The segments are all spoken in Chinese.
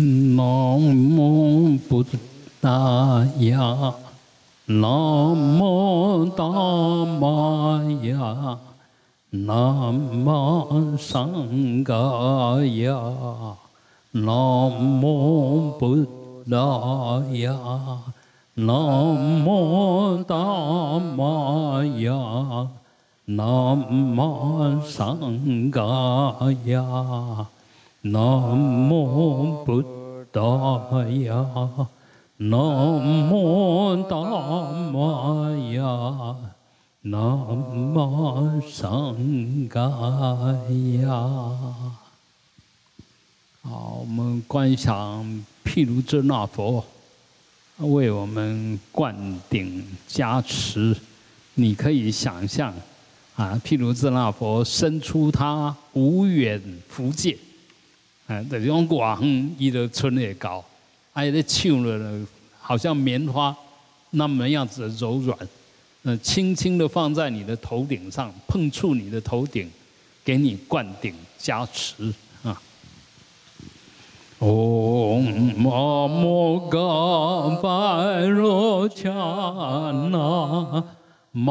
南无布达雅，南无达玛雅，南无桑伽雅，南无布达雅，南无达玛雅，南无桑伽雅。南无布达雅，南无达玛雅，南无桑伽雅。好，我们观想毗卢遮那佛为我们灌顶加持。你可以想象啊，毗卢遮那佛伸出他无远福界。啊，这种广，伊的春也高，还在唱了，好像棉花那么样子的柔软，嗯，轻轻的放在你的头顶上，碰触你的头顶，给你灌顶加持啊。唵嘛摩嘎巴罗伽那玛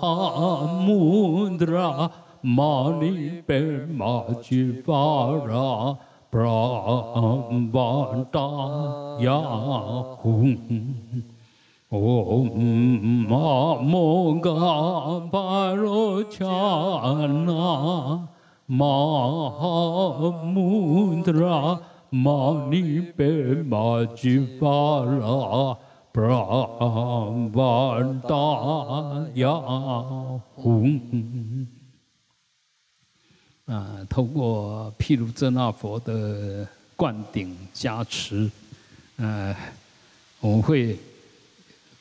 哈穆德拉。玛尼贝玛吉巴拉布拉瓦达雅呼，唵嘛摩嘎巴罗伽那玛哈穆德拉玛尼贝玛吉巴拉布拉瓦达雅呼。唵嘛摩嘎巴罗伽那玛哈穆德拉玛尼贝玛吉巴拉布拉达雅呼。啊，透过毗卢遮那佛的灌顶加持，呃，我会。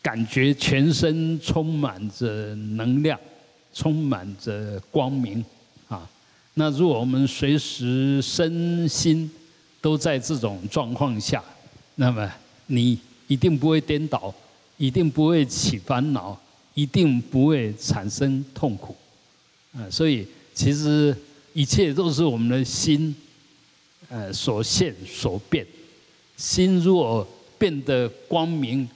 感觉全身充满着能量，充满着光明啊！那如果我们随时身心都在这种状况下，那么你一定不会颠倒，一定不会起烦恼，一定不会产生痛苦啊！所以其实一切都是我们的心呃所现所变，心若变得光明。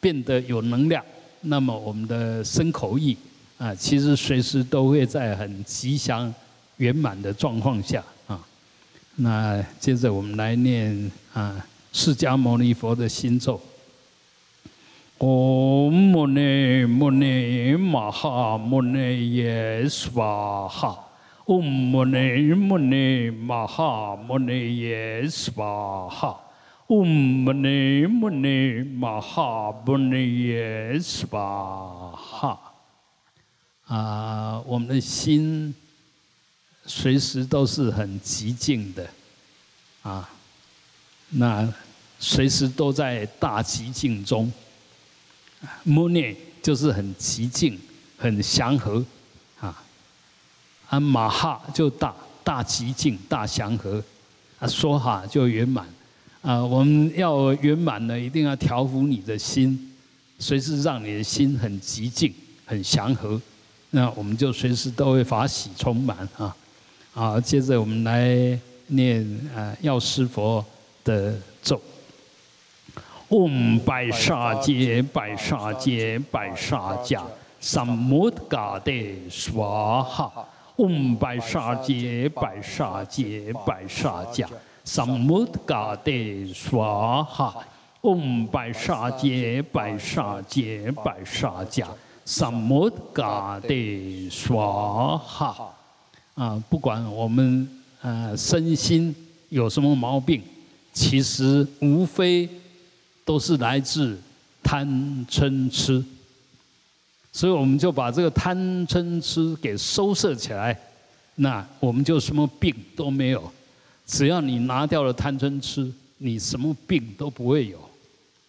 变得有能量，那么我们的身口意啊，其实随时都会在很吉祥圆满的状况下啊。那接着我们来念啊，释迦牟尼佛的心咒：唵摩尼摩尼玛哈摩尼耶娑哈，唵摩尼摩尼玛哈摩尼耶娑哈。嗡嘛呢嘛哈嘛呢耶斯巴哈啊！我们的心随时都是很寂静的啊，那随时都在大寂静中。摩念就是很寂静、很祥和啊。啊，马哈就大大寂静、大祥和啊，说哈就圆满。啊，我们要圆满呢，一定要调伏你的心，随时让你的心很极静、很祥和，那我们就随时都会法喜充满啊！好，接着我们来念啊药师佛的咒：嗡白沙揭白沙揭白沙迦三摩嘎德娑哈，嗡白沙揭白沙揭白沙迦。三摩嘎德娑哈，嗡白沙揭白沙揭白沙迦，三摩嘎德娑哈。啊，不管我们呃身心有什么毛病，其实无非都是来自贪嗔痴，所以我们就把这个贪嗔痴给收摄起来，那我们就什么病都没有。只要你拿掉了贪嗔痴，你什么病都不会有，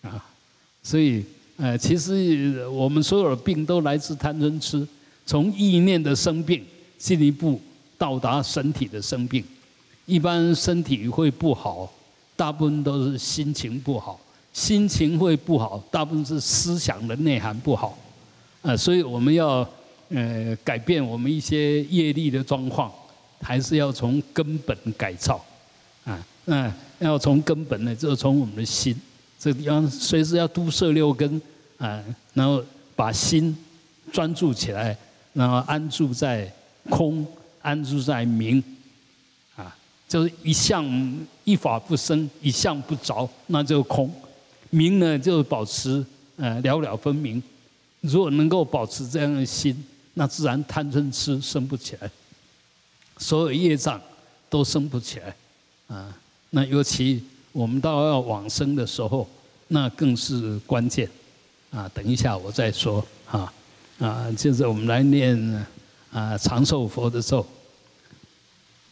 啊，所以，呃，其实我们所有的病都来自贪嗔痴。从意念的生病，进一步到达身体的生病。一般身体会不好，大部分都是心情不好，心情会不好，大部分是思想的内涵不好。啊，所以我们要呃改变我们一些业力的状况，还是要从根本改造。啊，那要从根本呢，就从我们的心。这个地方随时要都摄六根啊，然后把心专注起来，然后安住在空，安住在明，啊，就是一向一法不生，一向不着，那就空。明呢，就保持呃了了分明。如果能够保持这样的心，那自然贪嗔痴生不起来，所有业障都生不起来，啊，那尤其。我们到要往生的时候，那更是关键，啊，等一下我再说，啊，啊，接着我们来念啊长寿佛的咒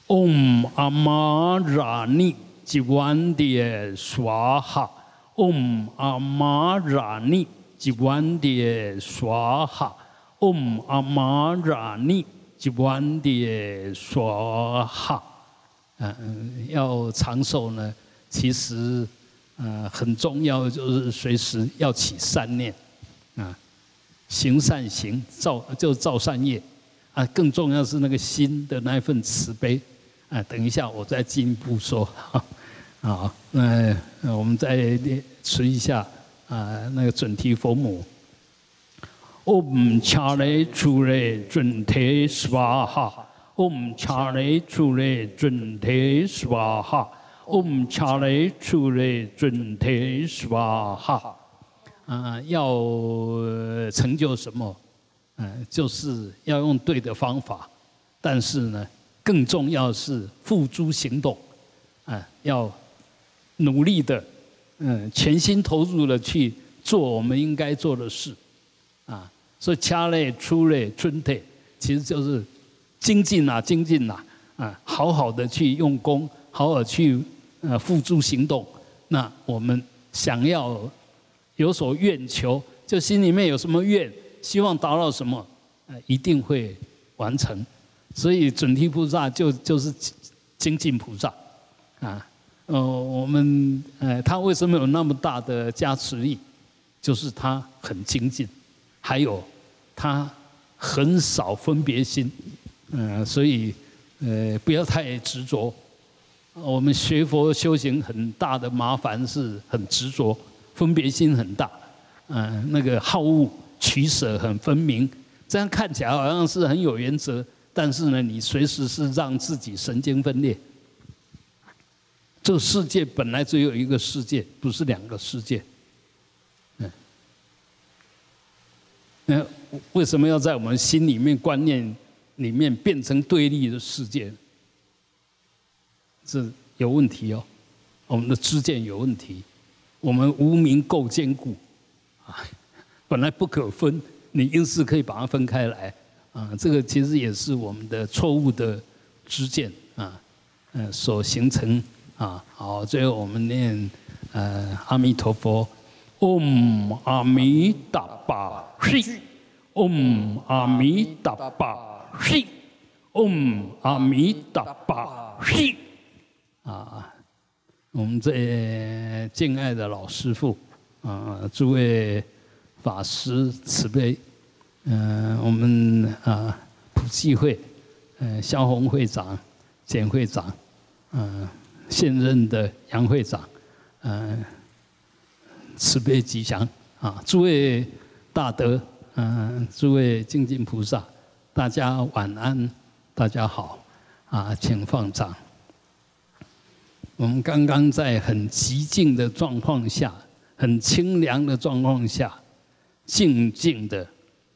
，Om Amarani j i a n d i Swaha，Om Amarani j i a n d i Swaha，Om Amarani j i a n d i Swaha，嗯，要长寿呢。其实，呃，很重要就是随时要起善念，啊，行善行造就造善业，啊，更重要是那个心的那一份慈悲，啊，等一下我再进一步说，啊，那我们再念持一下啊那个准提佛母 om chaletruri 准提十八号，Om Chale Chule Junte Swaha，Om Chale Chule Junte Swaha。Om Chale Chule Junte Swaha，啊，要成就什么？嗯，就是要用对的方法，但是呢，更重要是付诸行动，啊，要努力的，嗯，全心投入的去做我们应该做的事，啊，所以 Chale Chule Junte 其实就是精进呐，精进呐，啊，好好的去用功，好好去。呃，付诸行动，那我们想要有所愿求，就心里面有什么愿，希望达到什么，呃，一定会完成。所以准提菩萨就就是精进菩萨，啊，呃，我们呃，他为什么有那么大的加持力？就是他很精进，还有他很少分别心，嗯，所以呃，不要太执着。我们学佛修行很大的麻烦是很执着，分别心很大，嗯，那个好恶取舍很分明，这样看起来好像是很有原则，但是呢，你随时是让自己神经分裂。这个世界本来只有一个世界，不是两个世界，嗯，那为什么要在我们心里面观念里面变成对立的世界？是有问题哦，我们的知见有问题，我们无名够坚固，啊，本来不可分，你硬是可以把它分开来，啊，这个其实也是我们的错误的知见啊，嗯，所形成。啊，好，最后我们念呃阿弥陀佛，Om 阿弥达巴嘿，Om 阿弥达巴嘿，Om 阿弥达巴嘿。啊，我们这敬爱的老师傅，啊，诸位法师慈悲，嗯，我们啊普济会，嗯，萧红会长、简会长，嗯，现任的杨会长，嗯，慈悲吉祥啊，诸位大德，嗯，诸位精进菩萨，大家晚安，大家好，啊，请放掌。我们刚刚在很寂静的状况下，很清凉的状况下，静静的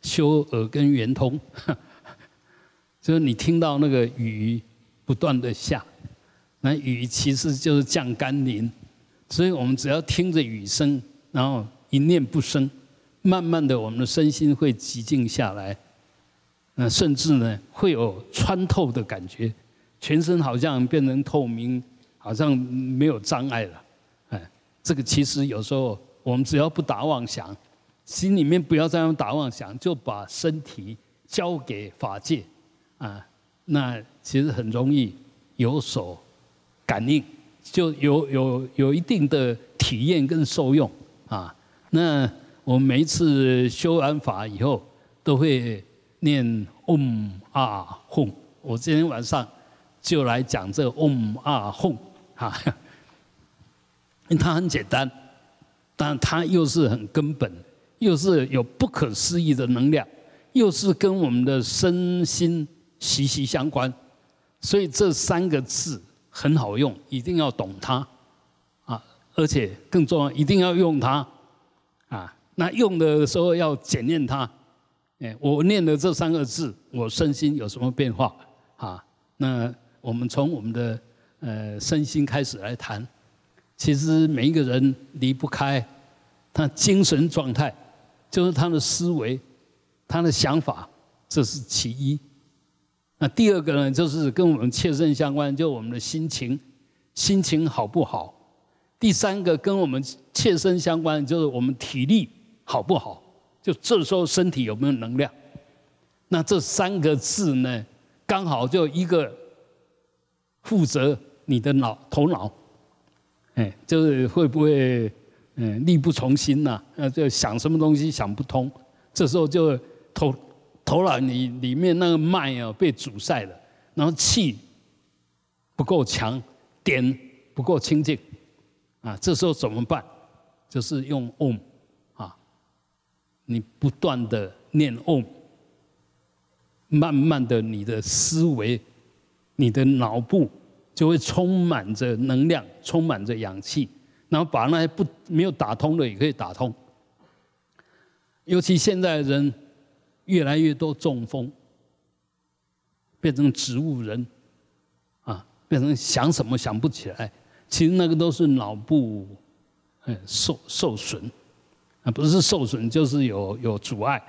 修耳根圆通，就是你听到那个雨不断的下，那雨其实就是降甘霖，所以我们只要听着雨声，然后一念不生，慢慢的我们的身心会寂静下来，那甚至呢会有穿透的感觉，全身好像变成透明。好像没有障碍了，哎，这个其实有时候我们只要不打妄想，心里面不要这样打妄想，就把身体交给法界，啊，那其实很容易有所感应，就有有有一定的体验跟受用啊。那我们每一次修完法以后，都会念 Om 啊哄。我今天晚上就来讲这 Om 啊哄哈，因为它很简单，但它又是很根本，又是有不可思议的能量，又是跟我们的身心息息相关，所以这三个字很好用，一定要懂它啊，而且更重要，一定要用它啊。那用的时候要检验它，哎，我念的这三个字，我身心有什么变化啊？那我们从我们的呃身心开始来谈。其实每一个人离不开他精神状态，就是他的思维、他的想法，这是其一。那第二个呢，就是跟我们切身相关，就是我们的心情，心情好不好？第三个跟我们切身相关，就是我们体力。好不好？就这时候身体有没有能量？那这三个字呢，刚好就一个负责你的脑头脑，哎，就是会不会嗯力不从心呐？呃，就想什么东西想不通，这时候就头头脑里里面那个脉啊被阻塞了，然后气不够强，点不够清净，啊，这时候怎么办？就是用 Om。你不断的念嗡，慢慢的，你的思维、你的脑部就会充满着能量，充满着氧气，然后把那些不没有打通的也可以打通。尤其现在人越来越多中风，变成植物人，啊，变成想什么想不起来，其实那个都是脑部，嗯，受受损。啊，不是受损，就是有有阻碍，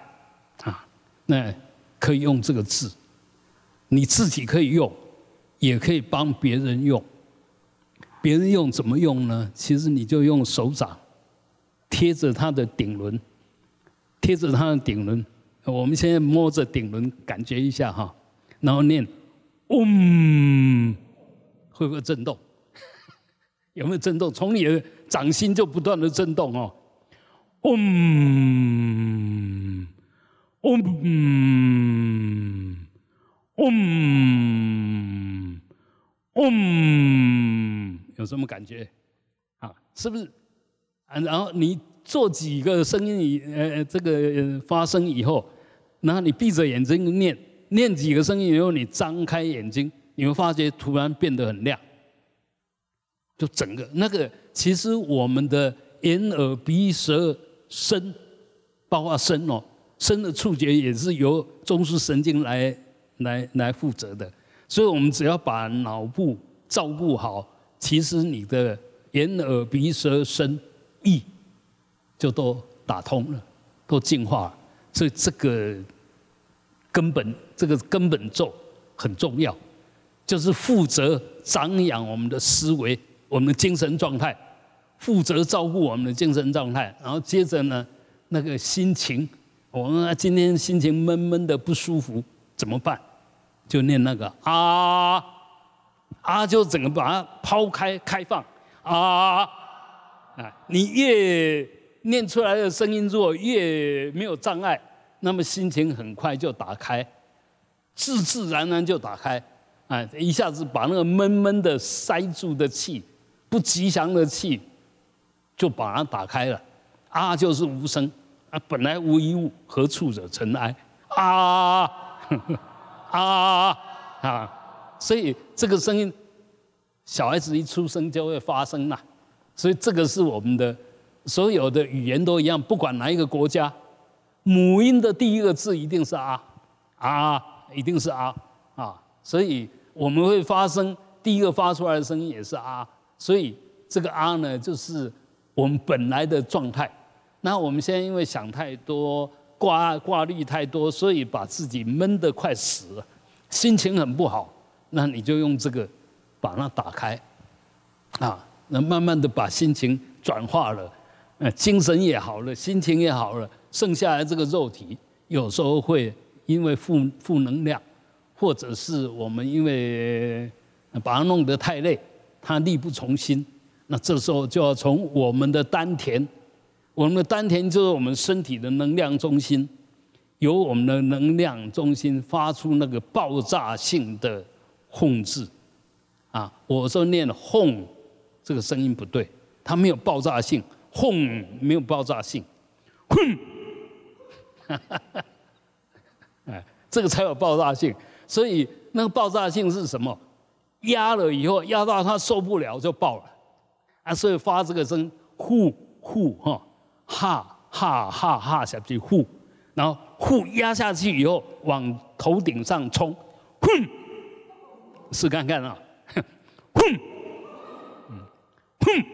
啊，那可以用这个字，你自己可以用，也可以帮别人用。别人用怎么用呢？其实你就用手掌贴着他的顶轮，贴着他的顶轮。我们现在摸着顶轮，感觉一下哈，然后念，嗡，会不会震动？有没有震动？从你的掌心就不断的震动哦。嗡，嗡，嗡，嗡，有什么感觉？啊，是不是？啊，然后你做几个声音以呃这个发声以后，然后你闭着眼睛念，念几个声音以后，你张开眼睛，你会发觉突然变得很亮，就整个那个其实我们的眼耳鼻舌。身，包括身哦，身的触觉也是由中枢神经来来来负责的，所以我们只要把脑部照顾好，其实你的眼耳鼻舌身意就都打通了，都进化了。所以这个根本这个根本咒很重要，就是负责长养我们的思维，我们的精神状态。负责照顾我们的精神状态，然后接着呢，那个心情，我们今天心情闷闷的不舒服，怎么办？就念那个啊啊，就整个把它抛开开放啊啊！你越念出来的声音如果越没有障碍，那么心情很快就打开，自自然然就打开，哎，一下子把那个闷闷的塞住的气，不吉祥的气。就把它打开了，啊，就是无声，啊，本来无一物，何处惹尘埃？啊，啊，啊，啊所以这个声音，小孩子一出生就会发声呐，所以这个是我们的所有的语言都一样，不管哪一个国家，母音的第一个字一定是啊，啊，一定是啊，啊，所以我们会发声，第一个发出来的声音也是啊，所以这个啊呢，就是。我们本来的状态，那我们现在因为想太多，挂挂虑太多，所以把自己闷得快死了，心情很不好。那你就用这个把它打开，啊，那慢慢的把心情转化了，呃，精神也好了，心情也好了，剩下来这个肉体有时候会因为负负能量，或者是我们因为把它弄得太累，它力不从心，那这时候就要从我们的丹田，我们的丹田就是我们身体的能量中心，由我们的能量中心发出那个爆炸性的轰字，啊，我说念轰，这个声音不对，它没有爆炸性，轰没有爆炸性，轰，哎，这个才有爆炸性。所以那个爆炸性是什么？压了以后，压到他受不了就爆了，啊，所以发这个声，呼呼哈，哈哈哈哈下去呼，然后呼压下去以后往头顶上冲，哼，试看看啊，哼，哼，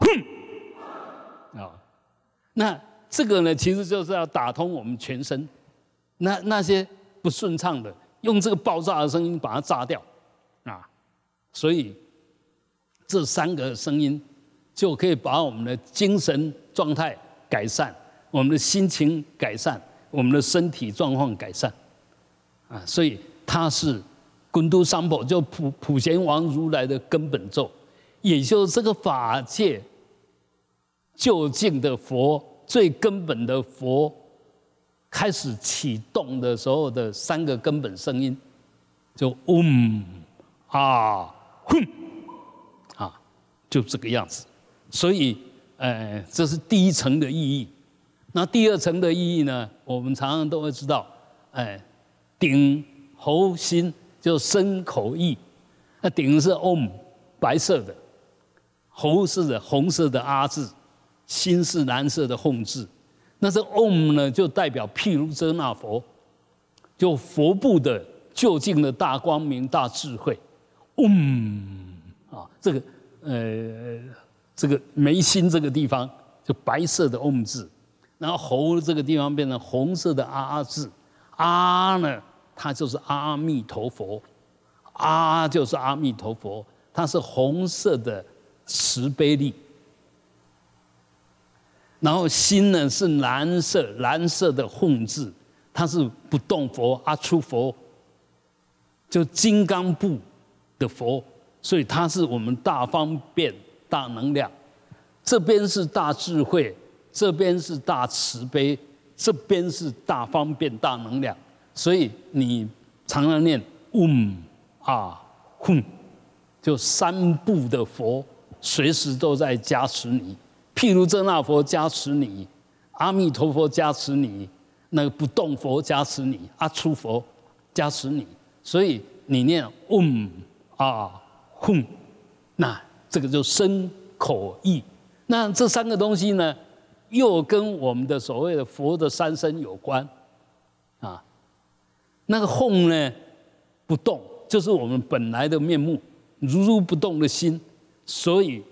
哼，啊，那这个呢，其实就是要打通我们全身，那那些。不顺畅的，用这个爆炸的声音把它炸掉，啊，所以这三个声音就可以把我们的精神状态改善，我们的心情改善，我们的身体状况改善，啊，所以它是滚都三宝，就普普贤王如来的根本咒，也就是这个法界究竟的佛最根本的佛。开始启动的时候的三个根本声音，就嗡啊哼，就这个样子。所以，呃，这是第一层的意义。那第二层的意义呢？我们常常都会知道，哎，顶喉心就身口意。那顶是 Om，，白色的；喉是红色的阿字，心是蓝色的吽字。那这 Om 呢，就代表譬如遮那佛，就佛部的究竟的大光明、大智慧。Om 啊，这个呃，这个眉心这个地方就白色的 Om 字，然后喉这个地方变成红色的阿字。阿呢，它就是阿弥陀佛，阿就是阿弥陀佛，它是红色的慈悲力。然后心呢是蓝色，蓝色的混字，它是不动佛阿出佛，就金刚部的佛，所以它是我们大方便大能量，这边是大智慧，这边是大慈悲，这边是大方便大能量，所以你常常念嗡啊哼，就三部的佛随时都在加持你。譬如这那佛加持你，阿弥陀佛加持你，那个不动佛加持你，阿出佛加持你，所以你念嗡啊空，那这个就身口意，那这三个东西呢，又跟我们的所谓的佛的三身有关啊。那个空呢，不动，就是我们本来的面目，如如不动的心，所以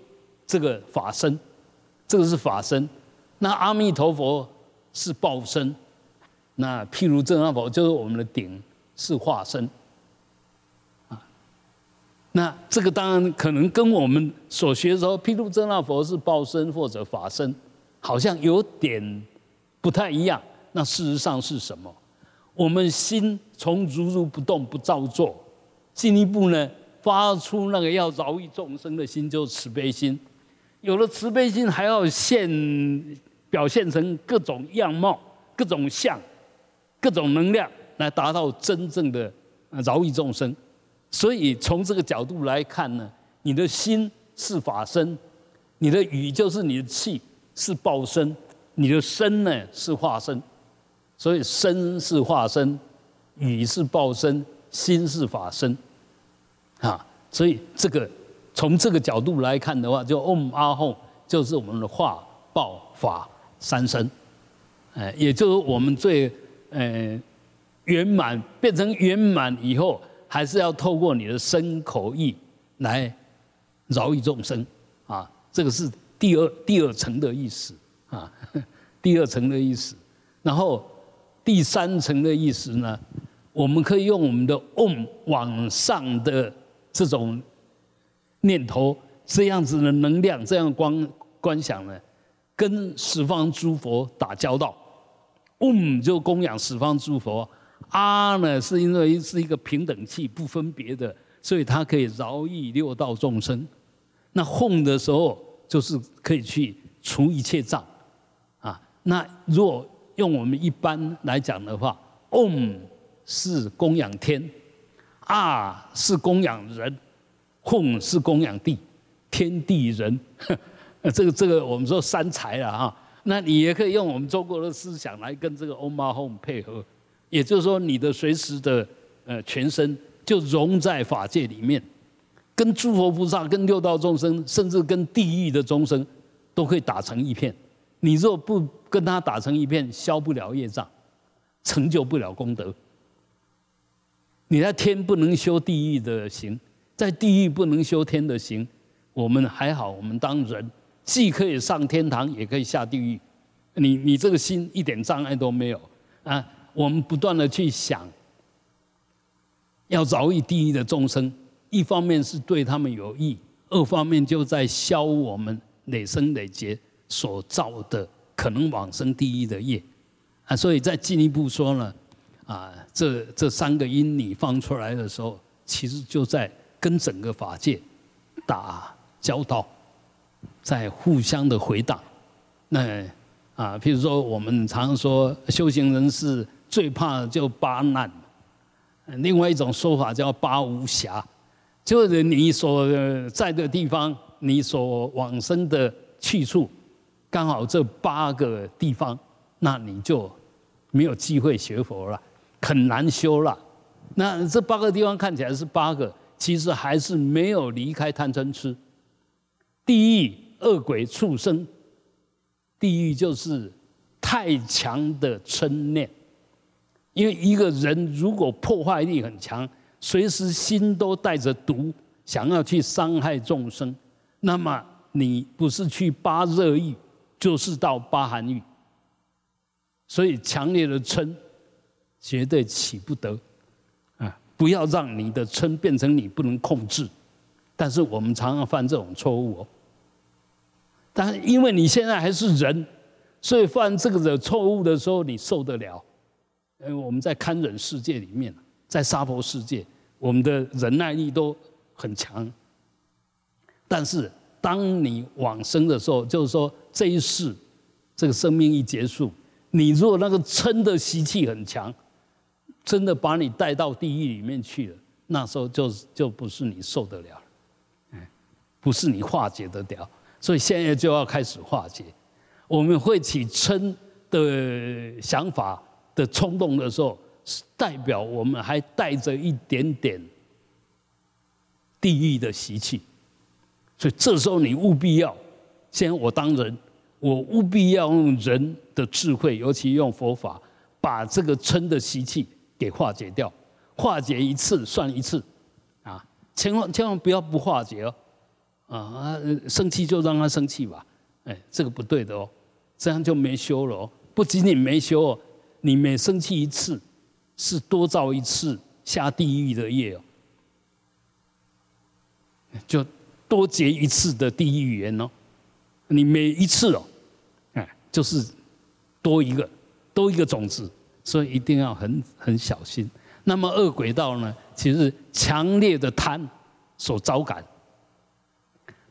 这个法身。这个是法身，那阿弥陀佛是报身，那譬如正阿佛就是我们的顶是化身，那这个当然可能跟我们所学说譬如正阿佛是报身或者法身，好像有点不太一样。那事实上是什么？我们心从如如不动不造作，进一步呢发出那个要饶益众生的心，就是慈悲心。有了慈悲心，还要现表现成各种样貌、各种相、各种能量，来达到真正的饶益众生。所以从这个角度来看呢，你的心是法身，你的语就是你的气是报身，你的身呢是化身。所以身是化身，语是报身，心是法身。啊，所以这个。从这个角度来看的话，就 Om 阿吽就是我们的化报法三身，哎，也就是我们最呃圆满变成圆满以后，还是要透过你的身口意来饶益众生啊，这个是第二第二层的意思啊，第二层的意思。然后第三层的意思呢，我们可以用我们的 Om 往上的这种。念头这样子的能量，这样光观想呢，跟十方诸佛打交道，嗡就供养十方诸佛，阿呢是因为是一个平等器，不分别的，所以它可以饶益六道众生。那哄的时候就是可以去除一切障，啊，那若用我们一般来讲的话，嗡是供养天，啊是供养人，哄是供养地，天地人，这个这个我们说三才了哈。那你也可以用我们中国的思想来跟这个 Om Home 配合，也就是说你的随时的呃全身就融在法界里面。跟诸佛菩萨、跟六道众生，甚至跟地狱的众生，都可以打成一片。你若不跟他打成一片，消不了业障，成就不了功德。你在天不能修地狱的行，在地狱不能修天的行。我们还好，我们当人既可以上天堂，也可以下地狱。你你这个心一点障碍都没有啊！我们不断的去想，要饶益地狱的众生。一方面是对他们有益，二方面就在消我们累生累劫所造的可能往生地狱的业啊，所以再进一步说呢，啊，这这三个因你放出来的时候，其实就在跟整个法界打交道，在互相的回答。那啊，譬如说我们常说修行人是最怕的就八难，另外一种说法叫八无暇。就是你所在的地方，你所往生的去处，刚好这八个地方，那你就没有机会学佛了，很难修了。那这八个地方看起来是八个，其实还是没有离开贪嗔痴。地狱、恶鬼、畜生，地狱就是太强的嗔念，因为一个人如果破坏力很强。随时心都带着毒，想要去伤害众生，那么你不是去八热狱，就是到八寒狱。所以强烈的嗔，绝对起不得啊！不要让你的嗔变成你不能控制。但是我们常常犯这种错误哦。但因为你现在还是人，所以犯这个的错误的时候，你受得了。因为我们在堪忍世界里面，在沙婆世界。我们的忍耐力都很强，但是当你往生的时候，就是说这一世这个生命一结束，你如果那个嗔的习气很强，真的把你带到地狱里面去了，那时候就就不是你受得了了，不是你化解得了，所以现在就要开始化解。我们会起嗔的想法的冲动的时候。是代表我们还带着一点点地狱的习气，所以这时候你务必要，先我当人，我务必要用人的智慧，尤其用佛法，把这个嗔的习气给化解掉。化解一次算一次，啊，千万千万不要不化解哦，啊，生气就让他生气吧，哎，这个不对的哦，这样就没修了哦。不仅仅没修哦，你每生气一次。是多造一次下地狱的业哦，就多结一次的地狱缘哦。你每一次哦，哎，就是多一个多一个种子，所以一定要很很小心。那么恶鬼道呢，其实强烈的贪所招感；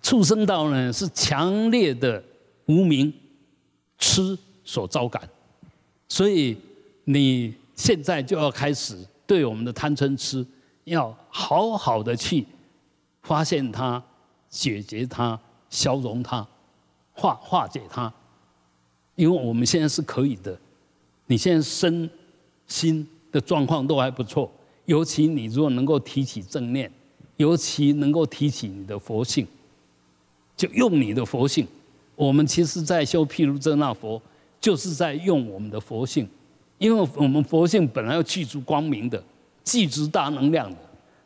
畜生道呢，是强烈的无名痴所招感。所以你。现在就要开始对我们的贪嗔痴，要好好的去发现它、解决它、消融它、化化解它，因为我们现在是可以的。你现在身心的状况都还不错，尤其你如果能够提起正念，尤其能够提起你的佛性，就用你的佛性。我们其实在修譬如遮那佛，就是在用我们的佛性。因为我们佛性本来要具足光明的，具足大能量的，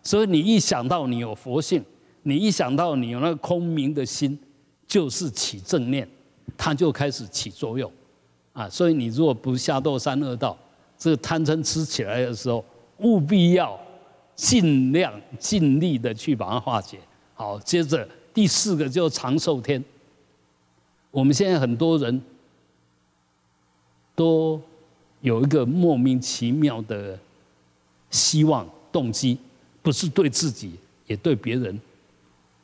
所以你一想到你有佛性，你一想到你有那个空明的心，就是起正念，它就开始起作用，啊，所以你如果不下堕三恶道，这个贪嗔痴起来的时候，务必要尽量尽力的去把它化解。好，接着第四个就长寿天，我们现在很多人都。有一个莫名其妙的希望动机，不是对自己，也对别人。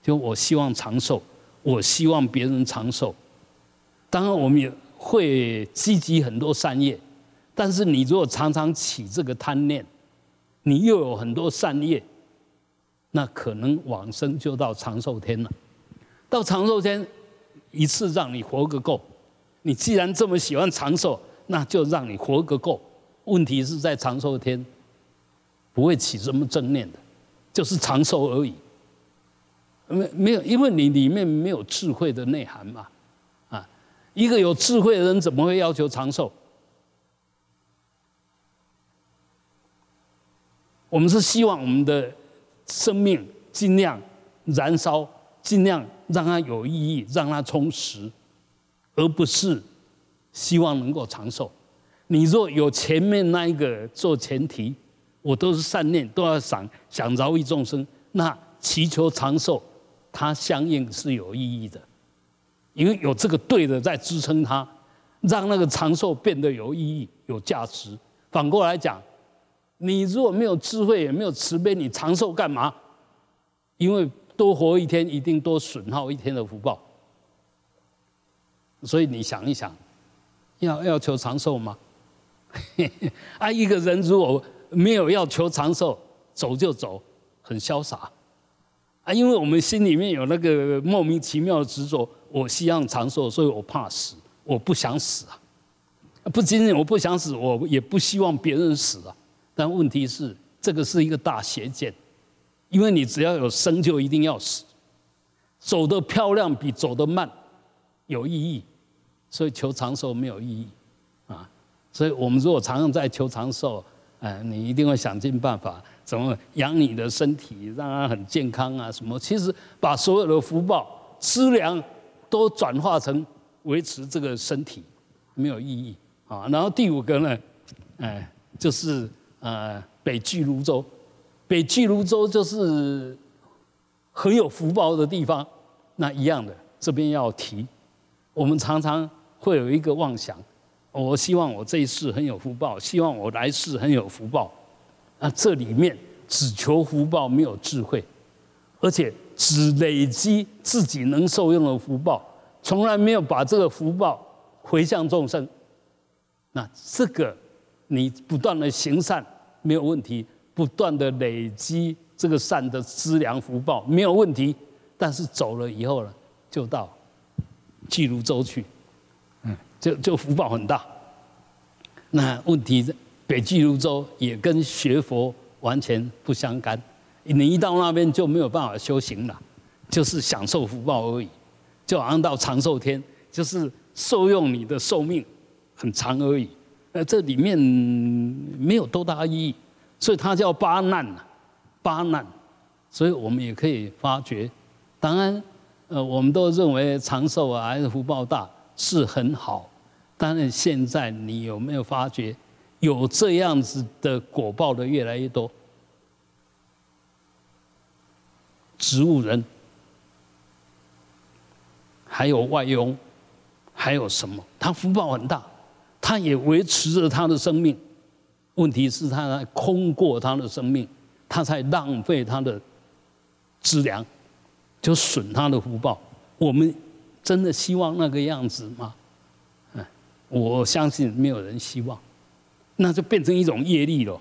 就我希望长寿，我希望别人长寿。当然，我们也会积极很多善业，但是你如果常常起这个贪念，你又有很多善业，那可能往生就到长寿天了。到长寿天，一次让你活个够。你既然这么喜欢长寿，那就让你活个够。问题是在长寿天，不会起什么正念的，就是长寿而已。没没有，因为你里面没有智慧的内涵嘛。啊，一个有智慧的人怎么会要求长寿？我们是希望我们的生命尽量燃烧，尽量让它有意义，让它充实。而不是希望能够长寿。你若有前面那一个做前提，我都是善念，都要想想饶益众生，那祈求长寿，它相应是有意义的，因为有这个对的在支撑它，让那个长寿变得有意义、有价值。反过来讲，你如果没有智慧，也没有慈悲，你长寿干嘛？因为多活一天，一定多损耗一天的福报。所以你想一想，要要求长寿吗？啊，一个人如果没有要求长寿，走就走，很潇洒啊。因为我们心里面有那个莫名其妙的执着，我希望长寿，所以我怕死，我不想死啊。不仅仅我不想死，我也不希望别人死啊。但问题是，这个是一个大邪见，因为你只要有生，就一定要死。走得漂亮比走得慢有意义。所以求长寿没有意义，啊，所以我们如果常常在求长寿，哎，你一定会想尽办法怎么养你的身体，让它很健康啊什么。其实把所有的福报、资粮都转化成维持这个身体，没有意义啊。然后第五个呢，哎，就是呃北俱泸州，北俱泸州就是很有福报的地方，那一样的这边要提，我们常常。会有一个妄想，我希望我这一世很有福报，希望我来世很有福报。那这里面只求福报，没有智慧，而且只累积自己能受用的福报，从来没有把这个福报回向众生。那这个你不断的行善没有问题，不断的累积这个善的资粮福报没有问题，但是走了以后呢，就到巨如州去。就就福报很大，那问题北俱泸州也跟学佛完全不相干，你一到那边就没有办法修行了，就是享受福报而已，就好像到长寿天，就是受用你的寿命很长而已，呃，这里面没有多大意义，所以它叫八难呐，八难，所以我们也可以发觉，当然，呃，我们都认为长寿啊还是福报大是很好。当然，现在你有没有发觉，有这样子的果报的越来越多？植物人，还有外佣，还有什么？他福报很大，他也维持着他的生命。问题是他在空过他的生命，他才浪费他的资粮，就损他的福报。我们真的希望那个样子吗？我相信没有人希望，那就变成一种业力了，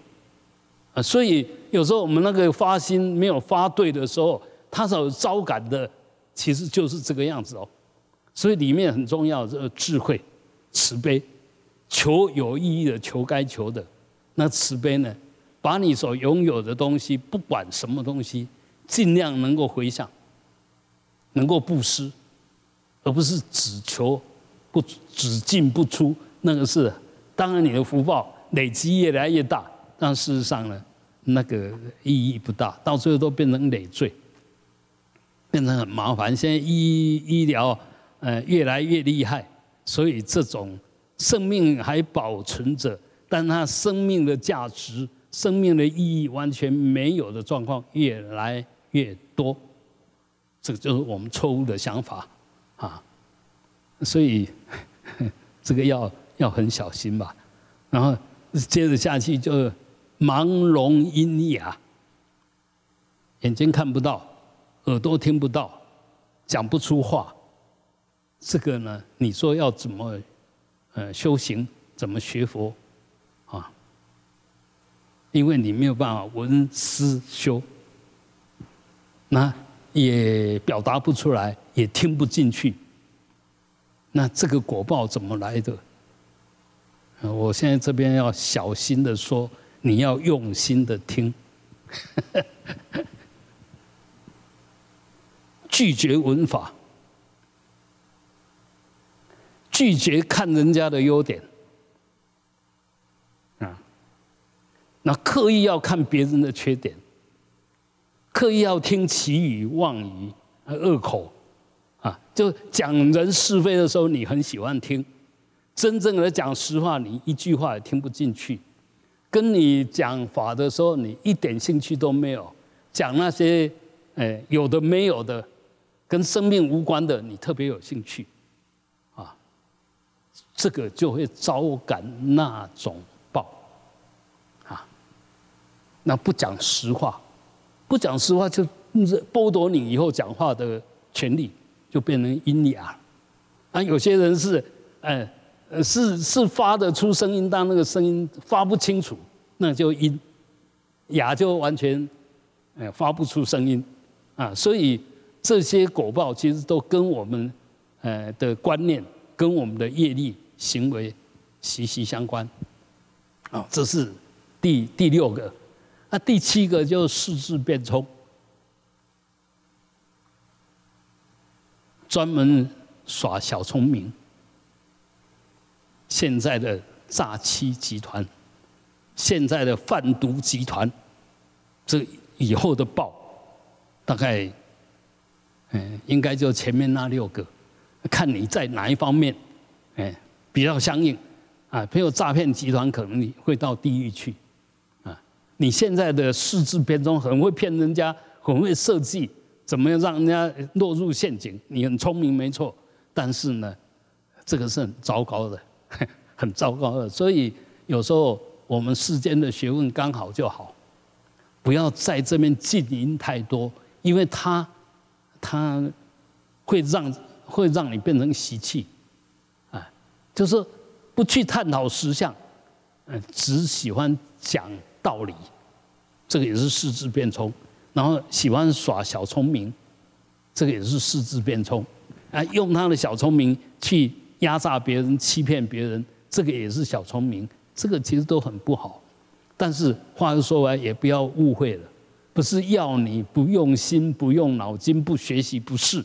啊，所以有时候我们那个发心没有发对的时候，它所招感的其实就是这个样子哦。所以里面很重要，这个智慧、慈悲，求有意义的，求该求的。那慈悲呢，把你所拥有的东西，不管什么东西，尽量能够回向，能够布施，而不是只求。不只进不出，那个是当然你的福报累积越来越大，但事实上呢，那个意义不大，到最后都变成累赘，变成很麻烦。现在医医疗呃越来越厉害，所以这种生命还保存着，但它生命的价值、生命的意义完全没有的状况越来越多，这个就是我们错误的想法啊。所以，这个要要很小心吧。然后接着下去，就盲聋喑哑，眼睛看不到，耳朵听不到，讲不出话。这个呢，你说要怎么呃修行，怎么学佛啊？因为你没有办法闻思修，那也表达不出来，也听不进去。那这个果报怎么来的？我现在这边要小心的说，你要用心的听，拒绝文法，拒绝看人家的优点，啊，那刻意要看别人的缺点，刻意要听奇语妄语恶口。就讲人是非的时候，你很喜欢听；真正的讲实话，你一句话也听不进去。跟你讲法的时候，你一点兴趣都没有。讲那些，哎，有的没有的，跟生命无关的，你特别有兴趣。啊，这个就会招感那种报。啊，那不讲实话，不讲实话就剥夺你以后讲话的权利。就变成阴哑，啊，有些人是，哎，是是发得出声音，但那个声音发不清楚，那就阴，哑就完全，哎，发不出声音，啊，所以这些果报其实都跟我们，呃的观念，跟我们的业力行为息息相关，啊，这是第第六个，那第七个就四字变冲。专门耍小聪明，现在的诈欺集团，现在的贩毒集团，这以后的报，大概，嗯，应该就前面那六个，看你在哪一方面，哎，比较相应，啊，没有诈骗集团可能你会到地狱去，啊，你现在的四字编中很会骗人家，很会设计。怎么样让人家落入陷阱？你很聪明，没错，但是呢，这个是很糟糕的，很糟糕的。所以有时候我们世间的学问刚好就好，不要在这边浸淫太多，因为它它会让会让你变成习气，啊，就是不去探讨实相，嗯，只喜欢讲道理，这个也是四字变通。然后喜欢耍小聪明，这个也是四字变聪，啊，用他的小聪明去压榨别人、欺骗别人，这个也是小聪明，这个其实都很不好。但是话又说回来，也不要误会了，不是要你不用心、不用脑筋、不学习，不是，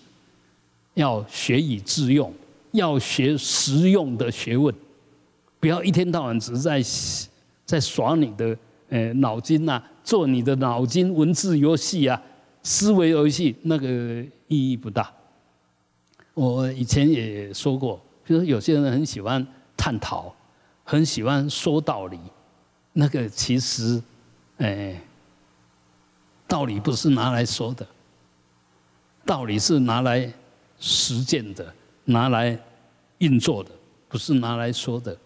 要学以致用，要学实用的学问，不要一天到晚只是在在耍你的呃脑筋呐。做你的脑筋文字游戏啊，思维游戏那个意义不大。我以前也说过，比如有些人很喜欢探讨，很喜欢说道理，那个其实，哎，道理不是拿来说的，道理是拿来实践的，拿来运作的，不是拿来说的。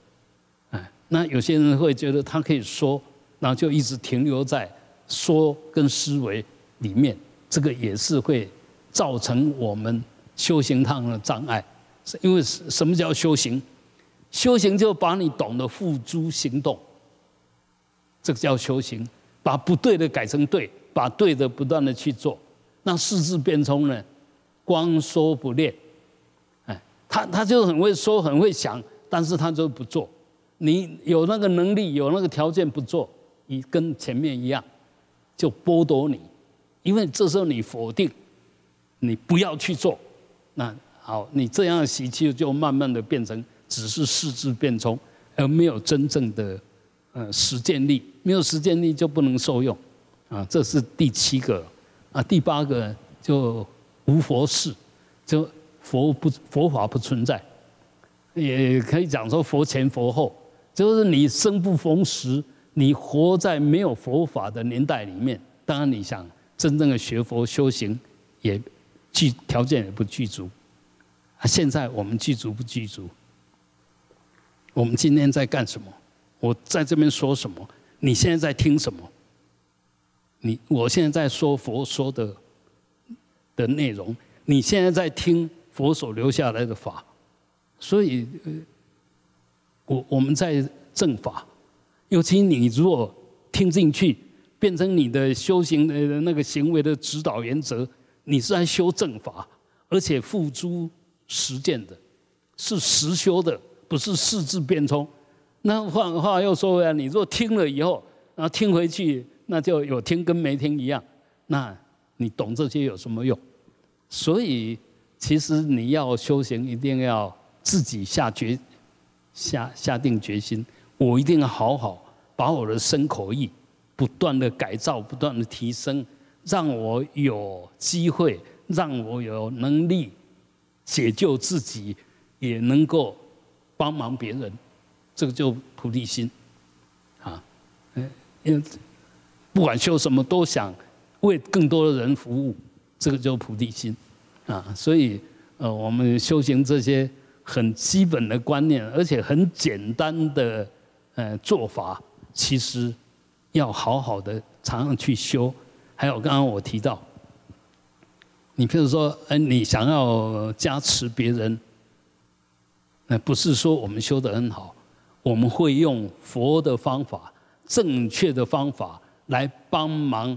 哎，那有些人会觉得他可以说。然后就一直停留在说跟思维里面，这个也是会造成我们修行上的障碍。因为什么叫修行？修行就把你懂得付诸行动，这个叫修行。把不对的改成对，把对的不断的去做。那四字变通呢？光说不练，哎，他他就很会说，很会想，但是他就不做。你有那个能力，有那个条件不做。你跟前面一样，就剥夺你，因为这时候你否定，你不要去做，那好，你这样的习气就慢慢的变成只是四肢变冲，而没有真正的呃实践力，没有实践力就不能受用，啊，这是第七个，啊，第八个就无佛事，就佛不佛法不存在，也可以讲说佛前佛后，就是你生不逢时。你活在没有佛法的年代里面，当然你想真正的学佛修行，也具条件也不具足。现在我们具足不具足？我们今天在干什么？我在这边说什么？你现在在听什么？你我现在在说佛说的的内容，你现在在听佛所留下来的法，所以，我我们在正法，尤其你如果听进去，变成你的修行的那个行为的指导原则，你是在修正法，而且付诸实践的，是实修的，不是四字变通。那换话又说回来，你若听了以后，然后听回去。那就有听跟没听一样，那你懂这些有什么用？所以其实你要修行，一定要自己下决下下定决心，我一定要好好把我的身口意不断的改造，不断的提升，让我有机会，让我有能力解救自己，也能够帮忙别人，这个就菩提心啊，嗯，因为。不管修什么，都想为更多的人服务，这个叫菩提心啊。所以，呃，我们修行这些很基本的观念，而且很简单的呃做法，其实要好好的常常去修。还有刚刚我提到，你譬如说，哎，你想要加持别人，那不是说我们修的很好，我们会用佛的方法，正确的方法。来帮忙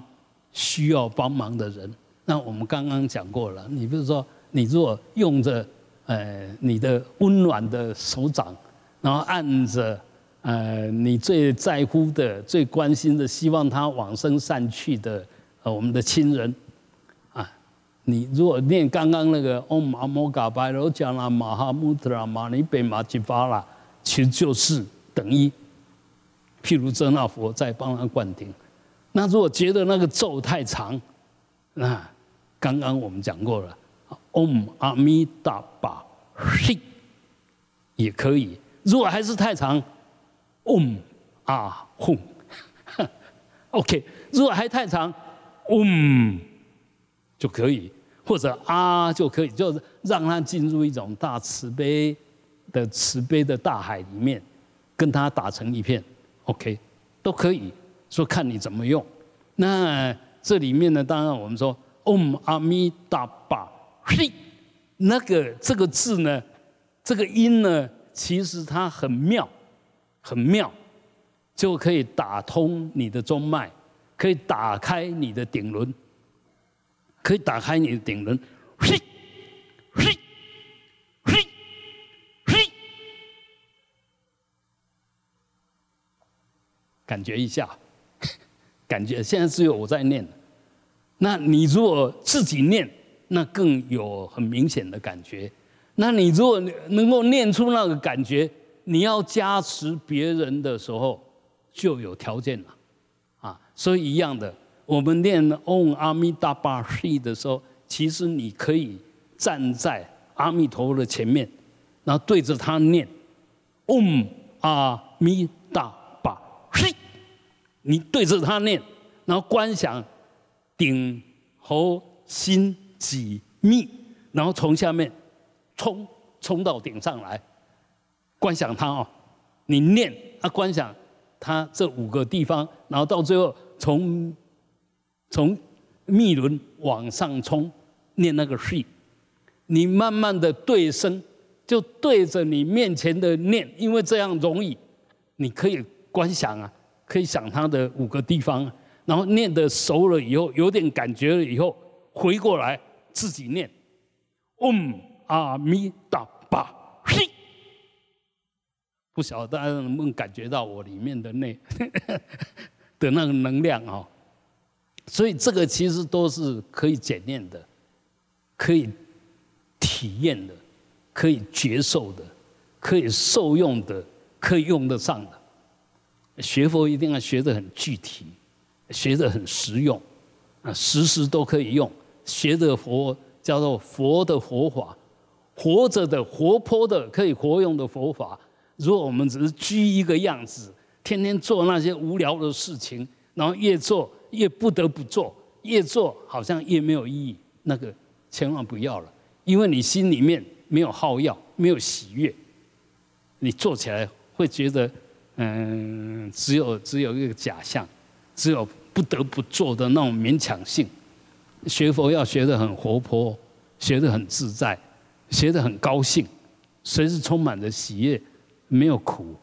需要帮忙的人。那我们刚刚讲过了，你比如说，你如果用着呃你的温暖的手掌，然后按着呃你最在乎的、最关心的、希望他往生善去的呃我们的亲人啊，你如果念刚刚那个 Om Amo Ga Bai Ro Jia La Ma Ha Mu Tra Manibhajvalla，其实就是等于譬如遮那佛在帮他灌顶。那如果觉得那个咒太长，那刚刚我们讲过了，Om 阿弥达巴嘿，也可以。如果还是太长，Om 啊吽，OK。如果还太长，Om 就可以，或者啊就可以，就是让他进入一种大慈悲的慈悲的大海里面，跟他打成一片，OK，都可以。说看你怎么用，那这里面呢，当然我们说 Om 阿弥达巴嘿，那个这个字呢，这个音呢，其实它很妙，很妙，就可以打通你的中脉，可以打开你的顶轮，可以打开你的顶轮，嘿，嘿，嘿，嘿，感觉一下。感觉现在只有我在念，那你如果自己念，那更有很明显的感觉。那你如果能够念出那个感觉，你要加持别人的时候就有条件了，啊，所以一样的，我们念 Om 阿弥达巴西的时候，其实你可以站在阿弥陀佛的前面，然后对着他念 Om 阿弥达巴西。你对着他念，然后观想顶喉心脊密，然后从下面冲冲到顶上来，观想它哦，你念啊观想它这五个地方，然后到最后从从密轮往上冲，念那个气，你慢慢的对声，就对着你面前的念，因为这样容易，你可以观想啊。可以想它的五个地方，然后念的熟了以后，有点感觉了以后，回过来自己念。嗡阿弥达，不晓得大家能不能感觉到我里面的那 的那个能量啊？所以这个其实都是可以检验的，可以体验的，可以接受的，可以受用的，可以用得上的。学佛一定要学得很具体，学得很实用，啊，时时都可以用。学的佛叫做佛的佛法，活着的活泼的可以活用的佛法。如果我们只是居一个样子，天天做那些无聊的事情，然后越做越不得不做，越做好像越没有意义，那个千万不要了，因为你心里面没有好药，没有喜悦，你做起来会觉得。嗯，只有只有一个假象，只有不得不做的那种勉强性。学佛要学得很活泼，学得很自在，学得很高兴，随时充满着喜悦，没有苦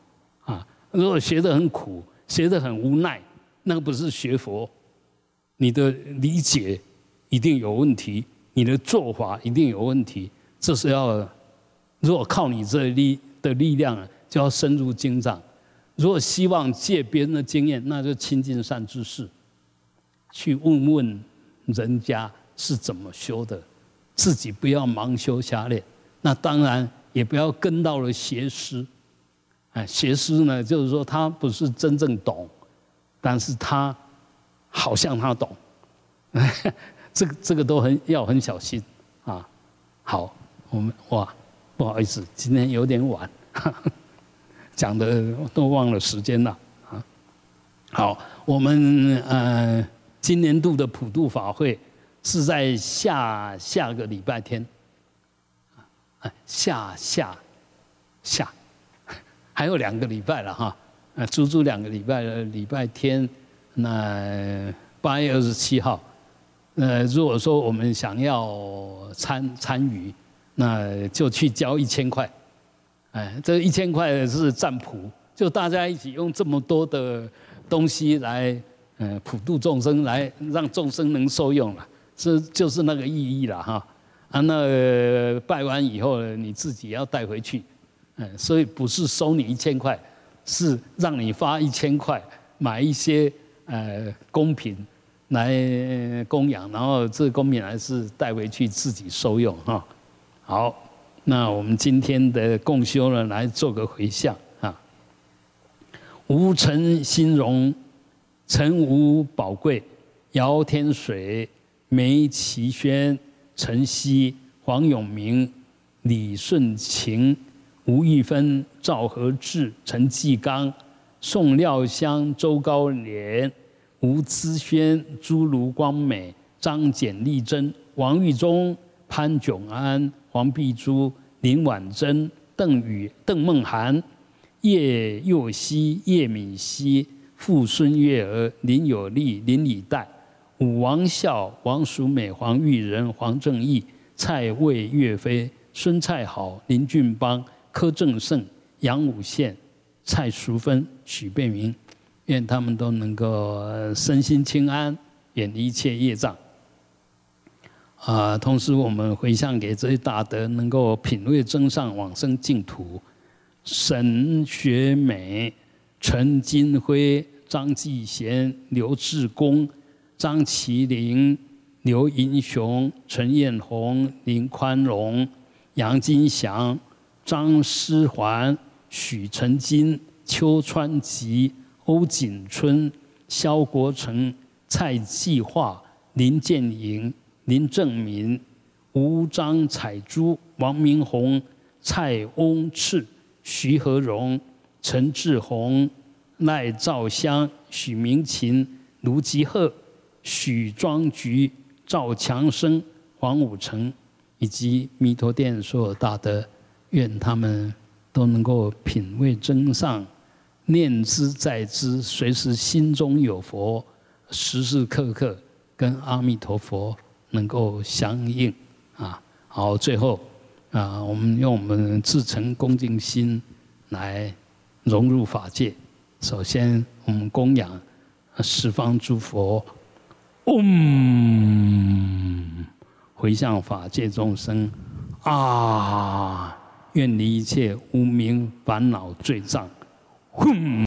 啊。如果学得很苦，学得很无奈，那个不是学佛，你的理解一定有问题，你的做法一定有问题。这是要，如果靠你这力的力量，就要深入经藏；如果希望借别人的经验，那就亲近善知识，去问问。人家是怎么修的，自己不要盲修瞎练。那当然也不要跟到了邪师。哎，学师呢，就是说他不是真正懂，但是他好像他懂。这个这个都很要很小心啊。好，我们哇，不好意思，今天有点晚，讲的都忘了时间了啊。好，我们呃。今年度的普渡法会是在下下个礼拜天，啊，下下下，还有两个礼拜了哈，啊，足足两个礼拜的礼拜天，那八月二十七号，呃，如果说我们想要参参与，那就去交一千块，哎，这一千块是占卜，就大家一起用这么多的东西来。嗯，普度众生，来让众生能受用了，这就是那个意义了哈。啊，那拜完以后你自己要带回去，所以不是收你一千块，是让你发一千块买一些呃贡品来供养，然后这贡品还是带回去自己收用哈。好，那我们今天的共修呢，来做个回向啊，无尘心容。陈吴宝贵、姚天水、梅其轩、陈曦、黄永明、李顺晴、吴玉芬、赵和志、陈继刚、宋廖香、周高莲、吴资轩、朱卢光美、张简丽珍、王玉忠、潘炯安、黄碧珠、林婉珍、邓宇、邓梦涵、叶佑熙、叶敏熙。傅孙月儿林有利林礼代武王孝王淑美黄玉仁黄正义蔡魏岳飞孙蔡好林俊邦柯正胜杨武宪蔡淑芬许贝明，愿他们都能够身心清安，远离一切业障。啊，同时我们回向给这些大德，能够品味真上往生净土。沈学美。陈金辉、张继贤、刘志功、张麒麟、刘英雄、陈彦宏、林宽荣、杨金祥、张思环、许成金、邱川吉、欧锦春、肖国成、蔡继化、林建营、林正民、吴张彩珠、王明宏、蔡翁赤、徐和荣。陈志宏、赖兆香、许明琴、卢吉鹤、许庄菊、赵强生、黄武成，以及弥陀殿所有大德，愿他们都能够品味真上，念之在之，随时心中有佛，时时刻刻跟阿弥陀佛能够相应。啊，好，最后啊，我们用我们至诚恭敬心来。融入法界，首先我们供养十方诸佛，嗡，回向法界众生，啊，愿离一切无明烦恼罪障，哼。